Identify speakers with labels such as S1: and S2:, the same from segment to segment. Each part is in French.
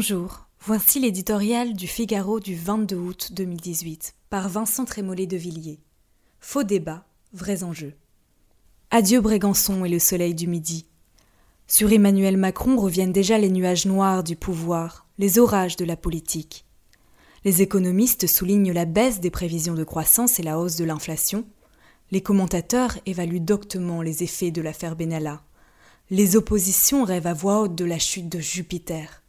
S1: Bonjour, voici l'éditorial du Figaro du 22 août 2018 par Vincent Trémollet de Villiers. Faux débat, vrais enjeux. Adieu Brégançon et le soleil du midi. Sur Emmanuel Macron reviennent déjà les nuages noirs du pouvoir, les orages de la politique. Les économistes soulignent la baisse des prévisions de croissance et la hausse de l'inflation. Les commentateurs évaluent doctement les effets de l'affaire Benalla. Les oppositions rêvent à voix haute de la chute de Jupiter.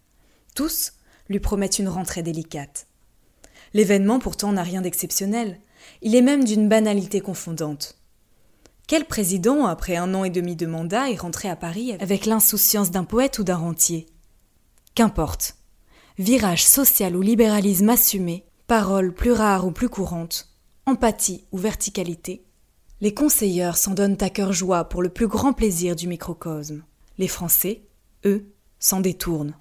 S1: Tous lui promettent une rentrée délicate. L'événement pourtant n'a rien d'exceptionnel, il est même d'une banalité confondante. Quel président, après un an et demi de mandat, est rentré à Paris avec l'insouciance d'un poète ou d'un rentier? Qu'importe. Virage social ou libéralisme assumé, paroles plus rares ou plus courantes, empathie ou verticalité, les conseilleurs s'en donnent à cœur joie pour le plus grand plaisir du microcosme. Les Français, eux, s'en détournent.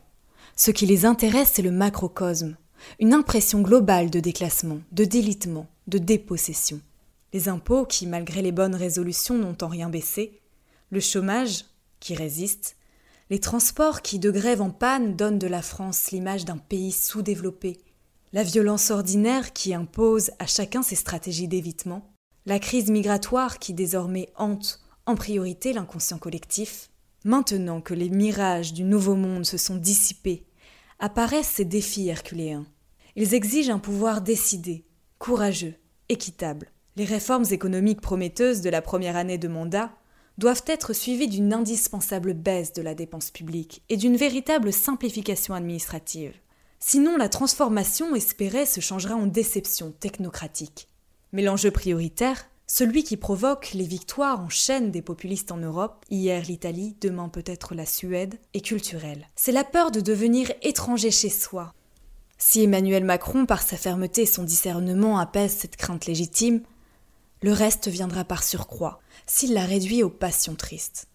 S1: Ce qui les intéresse, c'est le macrocosme, une impression globale de déclassement, de délitement, de dépossession. Les impôts qui, malgré les bonnes résolutions, n'ont en rien baissé, le chômage qui résiste, les transports qui, de grève en panne, donnent de la France l'image d'un pays sous-développé, la violence ordinaire qui impose à chacun ses stratégies d'évitement, la crise migratoire qui désormais hante en priorité l'inconscient collectif, maintenant que les mirages du nouveau monde se sont dissipés apparaissent ces défis herculéens. Ils exigent un pouvoir décidé, courageux, équitable. Les réformes économiques prometteuses de la première année de mandat doivent être suivies d'une indispensable baisse de la dépense publique et d'une véritable simplification administrative. Sinon, la transformation espérée se changera en déception technocratique. Mais l'enjeu prioritaire, celui qui provoque les victoires en chaîne des populistes en Europe, hier l'Italie, demain peut-être la Suède, est culturel. C'est la peur de devenir étranger chez soi. Si Emmanuel Macron, par sa fermeté et son discernement, apaise cette crainte légitime, le reste viendra par surcroît, s'il la réduit aux passions tristes.